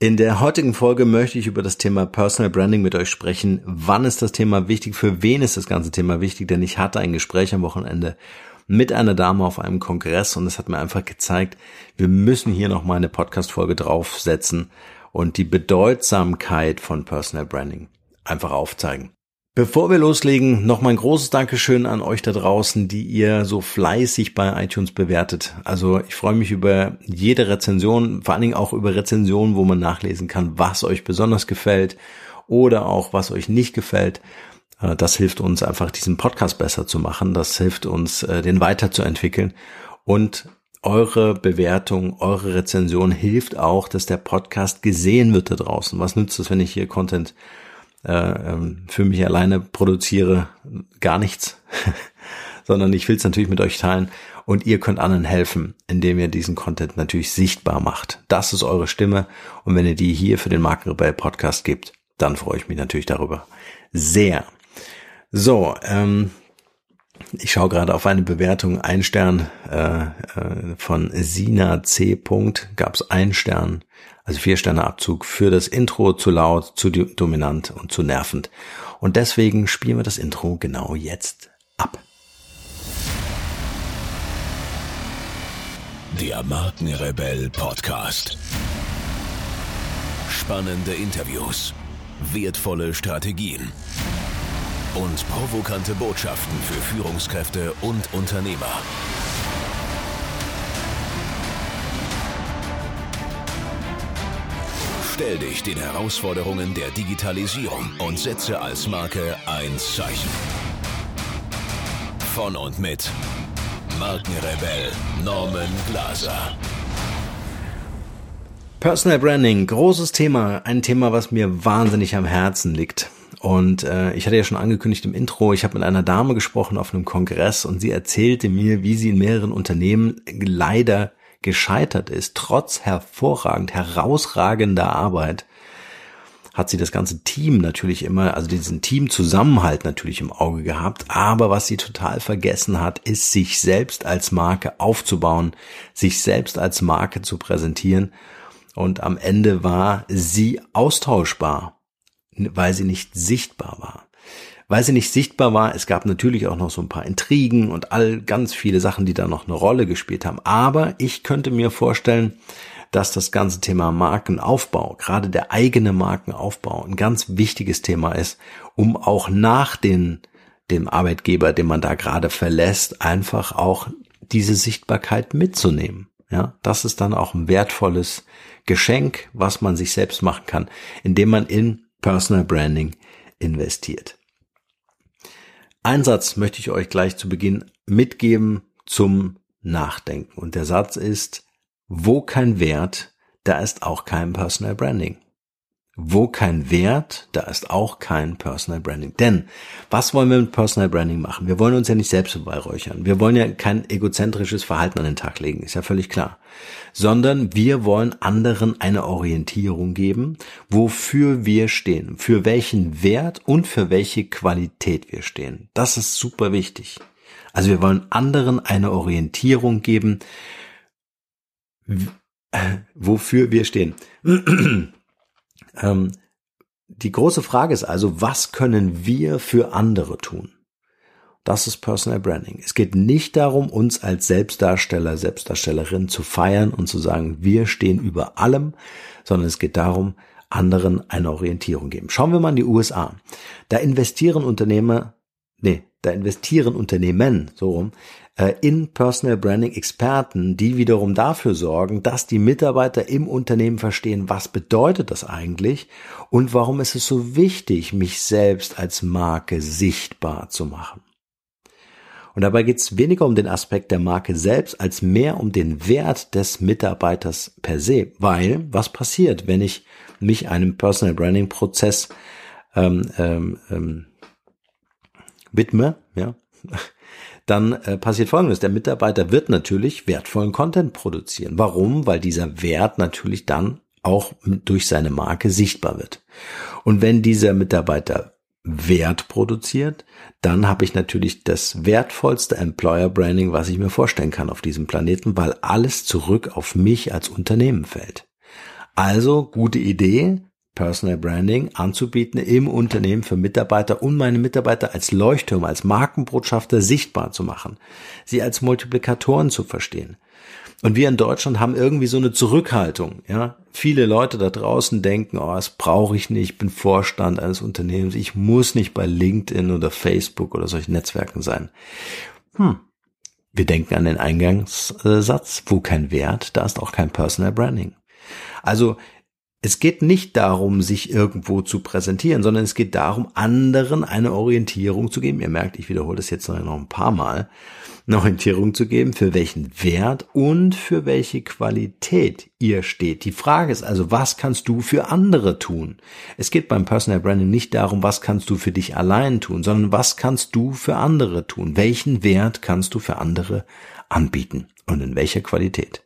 In der heutigen Folge möchte ich über das Thema Personal Branding mit euch sprechen. Wann ist das Thema wichtig? Für wen ist das ganze Thema wichtig? Denn ich hatte ein Gespräch am Wochenende mit einer Dame auf einem Kongress und es hat mir einfach gezeigt, wir müssen hier noch mal eine Podcast-Folge draufsetzen und die Bedeutsamkeit von Personal Branding einfach aufzeigen. Bevor wir loslegen, noch mal ein großes Dankeschön an euch da draußen, die ihr so fleißig bei iTunes bewertet. Also ich freue mich über jede Rezension, vor allen Dingen auch über Rezensionen, wo man nachlesen kann, was euch besonders gefällt oder auch was euch nicht gefällt. Äh, das hilft uns einfach, diesen Podcast besser zu machen. Das hilft uns, äh, den weiterzuentwickeln. Und eure Bewertung, eure Rezension hilft auch, dass der Podcast gesehen wird da draußen. Was nützt es, wenn ich hier Content für mich alleine produziere gar nichts, sondern ich will es natürlich mit euch teilen und ihr könnt anderen helfen, indem ihr diesen Content natürlich sichtbar macht. Das ist eure Stimme und wenn ihr die hier für den Markenrebell Podcast gibt, dann freue ich mich natürlich darüber sehr. So, ähm, ich schaue gerade auf eine Bewertung, ein Stern äh, äh, von Sina C. Gab es ein Stern also vier Sterne Abzug für das Intro zu laut, zu dominant und zu nervend. Und deswegen spielen wir das Intro genau jetzt ab. Der Markenrebell Podcast. Spannende Interviews, wertvolle Strategien und provokante Botschaften für Führungskräfte und Unternehmer. Stell dich den Herausforderungen der Digitalisierung und setze als Marke ein Zeichen. Von und mit Markenrebell Norman Glaser. Personal Branding, großes Thema, ein Thema, was mir wahnsinnig am Herzen liegt. Und äh, ich hatte ja schon angekündigt im Intro, ich habe mit einer Dame gesprochen auf einem Kongress und sie erzählte mir, wie sie in mehreren Unternehmen leider gescheitert ist, trotz hervorragend, herausragender Arbeit, hat sie das ganze Team natürlich immer, also diesen Teamzusammenhalt natürlich im Auge gehabt. Aber was sie total vergessen hat, ist, sich selbst als Marke aufzubauen, sich selbst als Marke zu präsentieren. Und am Ende war sie austauschbar, weil sie nicht sichtbar war weil sie nicht sichtbar war. Es gab natürlich auch noch so ein paar Intrigen und all ganz viele Sachen, die da noch eine Rolle gespielt haben. Aber ich könnte mir vorstellen, dass das ganze Thema Markenaufbau, gerade der eigene Markenaufbau, ein ganz wichtiges Thema ist, um auch nach den, dem Arbeitgeber, den man da gerade verlässt, einfach auch diese Sichtbarkeit mitzunehmen. Ja, das ist dann auch ein wertvolles Geschenk, was man sich selbst machen kann, indem man in Personal Branding investiert. Ein Satz möchte ich euch gleich zu Beginn mitgeben zum Nachdenken. Und der Satz ist, wo kein Wert, da ist auch kein Personal Branding. Wo kein Wert, da ist auch kein Personal Branding. Denn was wollen wir mit Personal Branding machen? Wir wollen uns ja nicht selbst beweihräuchern. Wir wollen ja kein egozentrisches Verhalten an den Tag legen, ist ja völlig klar. Sondern wir wollen anderen eine Orientierung geben, wofür wir stehen, für welchen Wert und für welche Qualität wir stehen. Das ist super wichtig. Also wir wollen anderen eine Orientierung geben, wofür wir stehen. Ähm, die große Frage ist also, was können wir für andere tun? Das ist Personal Branding. Es geht nicht darum, uns als Selbstdarsteller, Selbstdarstellerin zu feiern und zu sagen, wir stehen über allem, sondern es geht darum, anderen eine Orientierung geben. Schauen wir mal in die USA. Da investieren Unternehmer, nee, da investieren Unternehmen, so rum, in Personal Branding Experten, die wiederum dafür sorgen, dass die Mitarbeiter im Unternehmen verstehen, was bedeutet das eigentlich und warum ist es so wichtig, mich selbst als Marke sichtbar zu machen. Und dabei geht es weniger um den Aspekt der Marke selbst, als mehr um den Wert des Mitarbeiters per se. Weil, was passiert, wenn ich mich einem Personal Branding Prozess ähm, ähm, ähm, widme, ja, dann äh, passiert Folgendes. Der Mitarbeiter wird natürlich wertvollen Content produzieren. Warum? Weil dieser Wert natürlich dann auch durch seine Marke sichtbar wird. Und wenn dieser Mitarbeiter Wert produziert, dann habe ich natürlich das wertvollste Employer Branding, was ich mir vorstellen kann auf diesem Planeten, weil alles zurück auf mich als Unternehmen fällt. Also gute Idee, Personal Branding anzubieten im Unternehmen für Mitarbeiter und meine Mitarbeiter als Leuchtturm, als Markenbotschafter sichtbar zu machen, sie als Multiplikatoren zu verstehen. Und wir in Deutschland haben irgendwie so eine Zurückhaltung, ja. Viele Leute da draußen denken, oh, das brauche ich nicht, ich bin Vorstand eines Unternehmens, ich muss nicht bei LinkedIn oder Facebook oder solchen Netzwerken sein. Hm. Wir denken an den Eingangssatz, wo kein Wert, da ist auch kein Personal Branding. Also es geht nicht darum, sich irgendwo zu präsentieren, sondern es geht darum, anderen eine Orientierung zu geben. Ihr merkt, ich wiederhole das jetzt noch ein paar Mal. Eine Orientierung zu geben, für welchen Wert und für welche Qualität ihr steht. Die Frage ist also, was kannst du für andere tun? Es geht beim Personal Branding nicht darum, was kannst du für dich allein tun, sondern was kannst du für andere tun? Welchen Wert kannst du für andere anbieten und in welcher Qualität?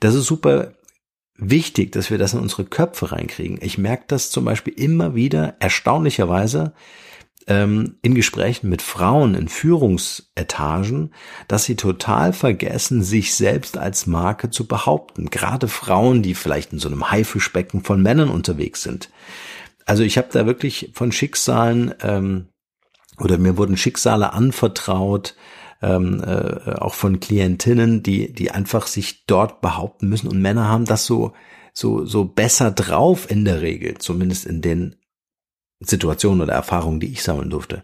Das ist super wichtig, dass wir das in unsere Köpfe reinkriegen. Ich merke das zum Beispiel immer wieder erstaunlicherweise ähm, in Gesprächen mit Frauen in Führungsetagen, dass sie total vergessen, sich selbst als Marke zu behaupten. Gerade Frauen, die vielleicht in so einem Haifischbecken von Männern unterwegs sind. Also ich habe da wirklich von Schicksalen ähm, oder mir wurden Schicksale anvertraut, ähm, äh, auch von Klientinnen, die, die einfach sich dort behaupten müssen. Und Männer haben das so, so, so besser drauf in der Regel, zumindest in den Situationen oder Erfahrungen, die ich sammeln durfte.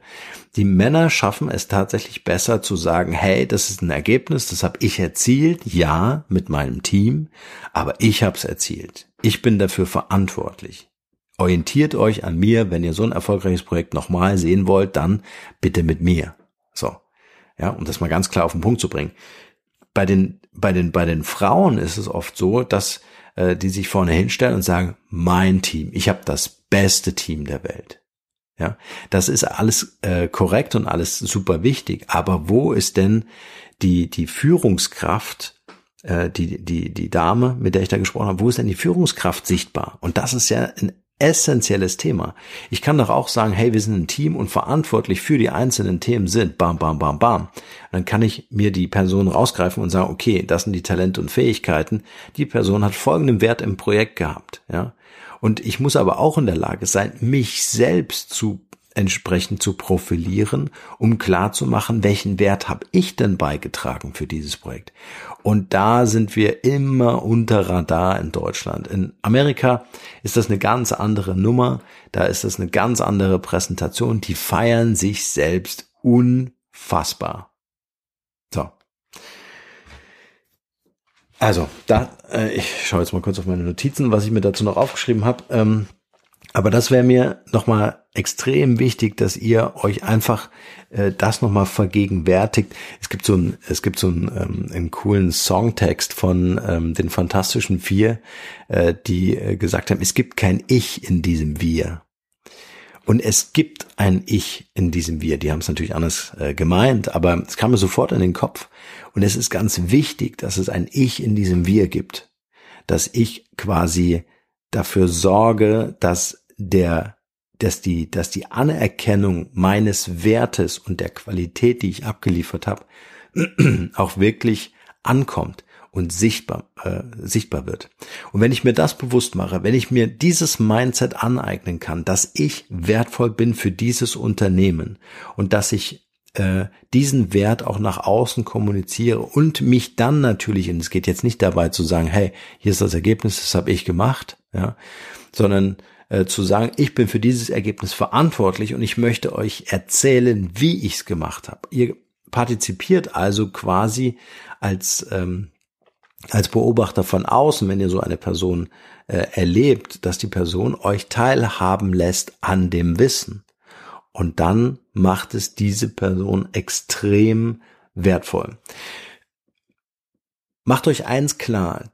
Die Männer schaffen es tatsächlich besser zu sagen, hey, das ist ein Ergebnis, das habe ich erzielt, ja, mit meinem Team, aber ich habe es erzielt. Ich bin dafür verantwortlich. Orientiert euch an mir, wenn ihr so ein erfolgreiches Projekt nochmal sehen wollt, dann bitte mit mir. Ja, um das mal ganz klar auf den Punkt zu bringen. Bei den, bei den, bei den Frauen ist es oft so, dass äh, die sich vorne hinstellen und sagen, mein Team, ich habe das beste Team der Welt. Ja, das ist alles äh, korrekt und alles super wichtig. Aber wo ist denn die, die Führungskraft, äh, die, die, die Dame, mit der ich da gesprochen habe, wo ist denn die Führungskraft sichtbar? Und das ist ja ein essentielles Thema. Ich kann doch auch sagen, hey, wir sind ein Team und verantwortlich für die einzelnen Themen sind, bam, bam, bam, bam. Dann kann ich mir die Person rausgreifen und sagen, okay, das sind die Talente und Fähigkeiten. Die Person hat folgenden Wert im Projekt gehabt, ja. Und ich muss aber auch in der Lage sein, mich selbst zu entsprechend zu profilieren, um klar zu machen, welchen Wert habe ich denn beigetragen für dieses Projekt. Und da sind wir immer unter Radar in Deutschland. In Amerika ist das eine ganz andere Nummer, da ist das eine ganz andere Präsentation, die feiern sich selbst unfassbar. So. Also, da, äh, ich schaue jetzt mal kurz auf meine Notizen, was ich mir dazu noch aufgeschrieben habe. Ähm, aber das wäre mir nochmal extrem wichtig, dass ihr euch einfach äh, das nochmal vergegenwärtigt. Es gibt so ein, es gibt so einen, ähm, einen coolen Songtext von ähm, den Fantastischen Vier, äh, die äh, gesagt haben, es gibt kein Ich in diesem Wir. Und es gibt ein Ich in diesem Wir. Die haben es natürlich anders äh, gemeint, aber es kam mir sofort in den Kopf. Und es ist ganz wichtig, dass es ein Ich in diesem Wir gibt. Dass ich quasi dafür sorge, dass der, dass die, dass die Anerkennung meines Wertes und der Qualität, die ich abgeliefert habe, auch wirklich ankommt und sichtbar, äh, sichtbar wird. Und wenn ich mir das bewusst mache, wenn ich mir dieses Mindset aneignen kann, dass ich wertvoll bin für dieses Unternehmen und dass ich äh, diesen Wert auch nach außen kommuniziere und mich dann natürlich, und es geht jetzt nicht dabei zu sagen, hey, hier ist das Ergebnis, das habe ich gemacht, ja, sondern äh, zu sagen, ich bin für dieses Ergebnis verantwortlich und ich möchte euch erzählen, wie ich es gemacht habe. Ihr partizipiert also quasi als ähm, als Beobachter von außen, wenn ihr so eine Person äh, erlebt, dass die Person euch teilhaben lässt an dem Wissen. Und dann macht es diese Person extrem wertvoll. Macht euch eins klar.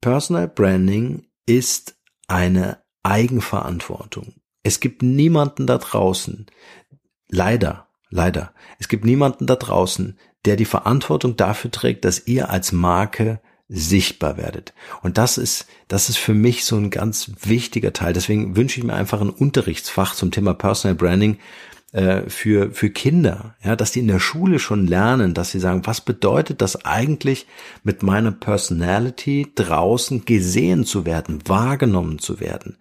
Personal Branding ist eine Eigenverantwortung. Es gibt niemanden da draußen, leider, leider, es gibt niemanden da draußen, der die Verantwortung dafür trägt, dass ihr als Marke sichtbar werdet. Und das ist, das ist für mich so ein ganz wichtiger Teil. Deswegen wünsche ich mir einfach ein Unterrichtsfach zum Thema Personal Branding, äh, für, für Kinder, ja, dass die in der Schule schon lernen, dass sie sagen, was bedeutet das eigentlich mit meiner Personality draußen gesehen zu werden, wahrgenommen zu werden,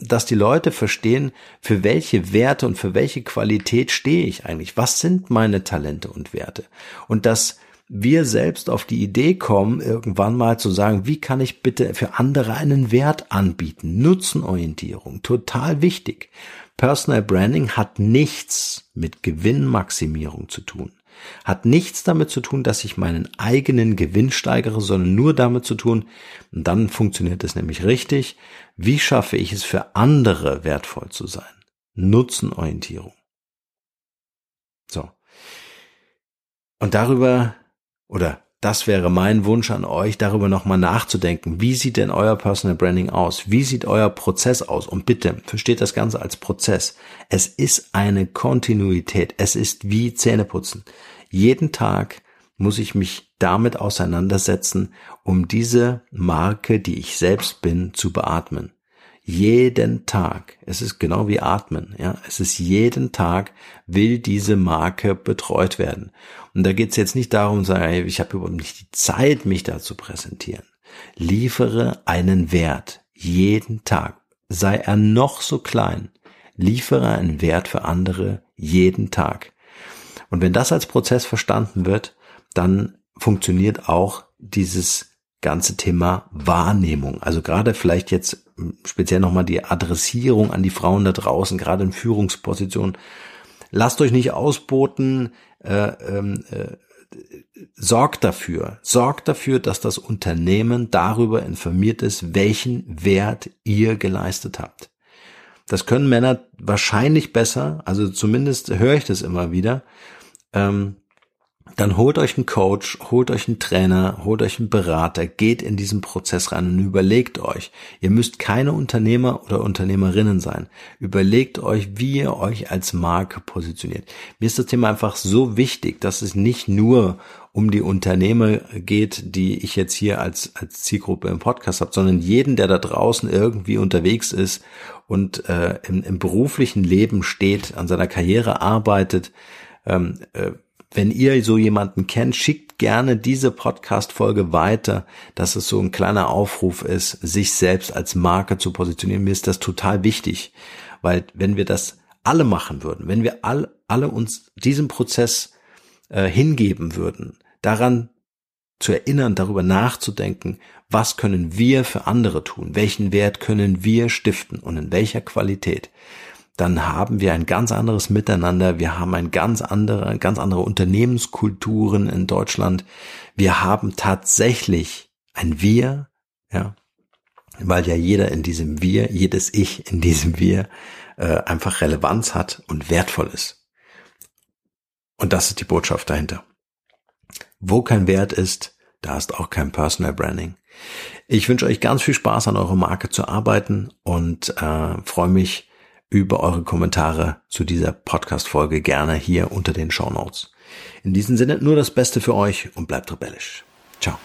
dass die Leute verstehen, für welche Werte und für welche Qualität stehe ich eigentlich, was sind meine Talente und Werte? Und dass wir selbst auf die Idee kommen, irgendwann mal zu sagen, wie kann ich bitte für andere einen Wert anbieten? Nutzenorientierung, total wichtig. Personal Branding hat nichts mit Gewinnmaximierung zu tun. Hat nichts damit zu tun, dass ich meinen eigenen Gewinn steigere, sondern nur damit zu tun, und dann funktioniert es nämlich richtig, wie schaffe ich es für andere wertvoll zu sein? Nutzenorientierung. So. Und darüber oder das wäre mein Wunsch an euch, darüber nochmal nachzudenken. Wie sieht denn euer Personal Branding aus? Wie sieht euer Prozess aus? Und bitte, versteht das Ganze als Prozess. Es ist eine Kontinuität. Es ist wie Zähneputzen. Jeden Tag muss ich mich damit auseinandersetzen, um diese Marke, die ich selbst bin, zu beatmen jeden Tag. Es ist genau wie Atmen. Ja, es ist jeden Tag will diese Marke betreut werden. Und da geht es jetzt nicht darum, sagen, ich habe überhaupt nicht die Zeit, mich da zu präsentieren. Liefere einen Wert jeden Tag, sei er noch so klein. Liefere einen Wert für andere jeden Tag. Und wenn das als Prozess verstanden wird, dann funktioniert auch dieses ganze Thema Wahrnehmung. Also gerade vielleicht jetzt speziell nochmal die Adressierung an die Frauen da draußen, gerade in Führungspositionen. Lasst euch nicht ausboten, äh, ähm, äh, sorgt dafür, sorgt dafür, dass das Unternehmen darüber informiert ist, welchen Wert ihr geleistet habt. Das können Männer wahrscheinlich besser, also zumindest höre ich das immer wieder. Ähm, dann holt euch einen Coach, holt euch einen Trainer, holt euch einen Berater, geht in diesen Prozess rein und überlegt euch. Ihr müsst keine Unternehmer oder Unternehmerinnen sein. Überlegt euch, wie ihr euch als Marke positioniert. Mir ist das Thema einfach so wichtig, dass es nicht nur um die Unternehmer geht, die ich jetzt hier als, als Zielgruppe im Podcast habe, sondern jeden, der da draußen irgendwie unterwegs ist und äh, im, im beruflichen Leben steht, an seiner Karriere arbeitet, ähm, äh, wenn ihr so jemanden kennt, schickt gerne diese Podcast-Folge weiter, dass es so ein kleiner Aufruf ist, sich selbst als Marke zu positionieren. Mir ist das total wichtig, weil wenn wir das alle machen würden, wenn wir all, alle uns diesem Prozess äh, hingeben würden, daran zu erinnern, darüber nachzudenken, was können wir für andere tun, welchen Wert können wir stiften? Und in welcher Qualität, dann haben wir ein ganz anderes Miteinander. Wir haben ein ganz andere, ganz andere Unternehmenskulturen in Deutschland. Wir haben tatsächlich ein Wir, ja, weil ja jeder in diesem Wir, jedes Ich in diesem Wir äh, einfach Relevanz hat und wertvoll ist. Und das ist die Botschaft dahinter. Wo kein Wert ist, da ist auch kein Personal Branding. Ich wünsche euch ganz viel Spaß an eurer Marke zu arbeiten und äh, freue mich, über eure Kommentare zu dieser Podcast-Folge gerne hier unter den Show Notes. In diesem Sinne nur das Beste für euch und bleibt rebellisch. Ciao.